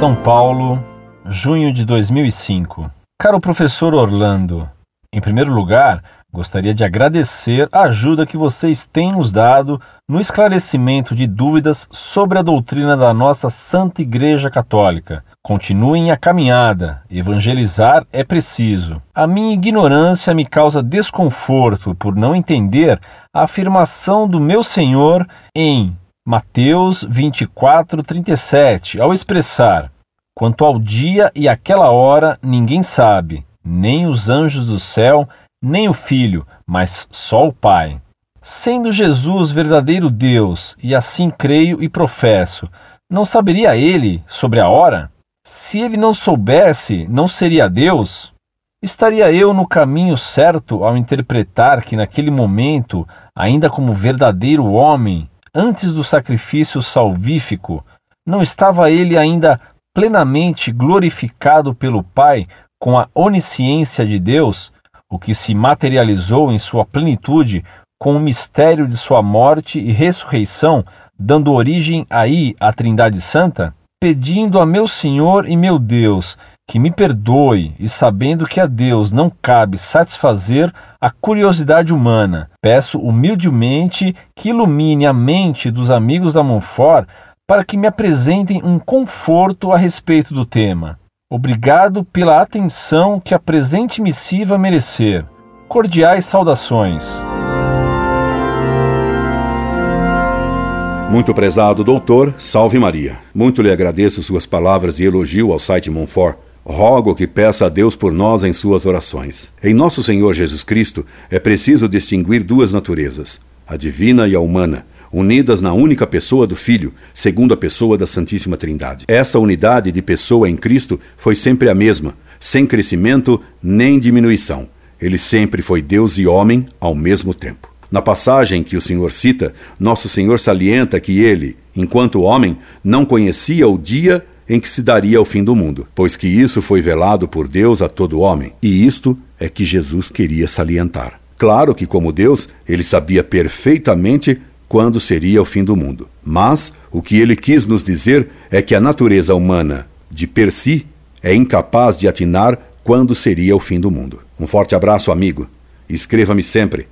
São Paulo, junho de 2005. Caro professor Orlando, em primeiro lugar, gostaria de agradecer a ajuda que vocês têm nos dado no esclarecimento de dúvidas sobre a doutrina da nossa Santa Igreja Católica. Continuem a caminhada, evangelizar é preciso. A minha ignorância me causa desconforto por não entender a afirmação do meu Senhor em Mateus 24, 37, ao expressar: Quanto ao dia e aquela hora, ninguém sabe, nem os anjos do céu, nem o Filho, mas só o Pai. Sendo Jesus verdadeiro Deus, e assim creio e professo, não saberia ele sobre a hora? Se ele não soubesse, não seria Deus? Estaria eu no caminho certo ao interpretar que naquele momento, ainda como verdadeiro homem, antes do sacrifício salvífico, não estava ele ainda plenamente glorificado pelo Pai com a onisciência de Deus, o que se materializou em sua plenitude com o mistério de sua morte e ressurreição, dando origem aí à Trindade Santa? Pedindo a meu Senhor e meu Deus que me perdoe e sabendo que a Deus não cabe satisfazer a curiosidade humana, peço humildemente que ilumine a mente dos amigos da Monfort para que me apresentem um conforto a respeito do tema. Obrigado pela atenção que a presente missiva merecer. Cordiais saudações. Muito prezado doutor, salve Maria. Muito lhe agradeço suas palavras de elogio ao site Monfort. Rogo que peça a Deus por nós em suas orações. Em nosso Senhor Jesus Cristo é preciso distinguir duas naturezas, a divina e a humana, unidas na única pessoa do Filho, segundo a pessoa da Santíssima Trindade. Essa unidade de pessoa em Cristo foi sempre a mesma, sem crescimento nem diminuição. Ele sempre foi Deus e homem ao mesmo tempo. Na passagem que o Senhor cita, nosso Senhor salienta que ele, enquanto homem, não conhecia o dia em que se daria o fim do mundo, pois que isso foi velado por Deus a todo homem, e isto é que Jesus queria salientar. Claro que, como Deus, ele sabia perfeitamente quando seria o fim do mundo. Mas o que ele quis nos dizer é que a natureza humana, de per si, é incapaz de atinar quando seria o fim do mundo. Um forte abraço, amigo. Escreva-me sempre.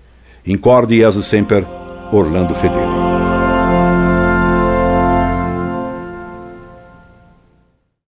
Incorde Jesus Semper, Orlando Fedeli.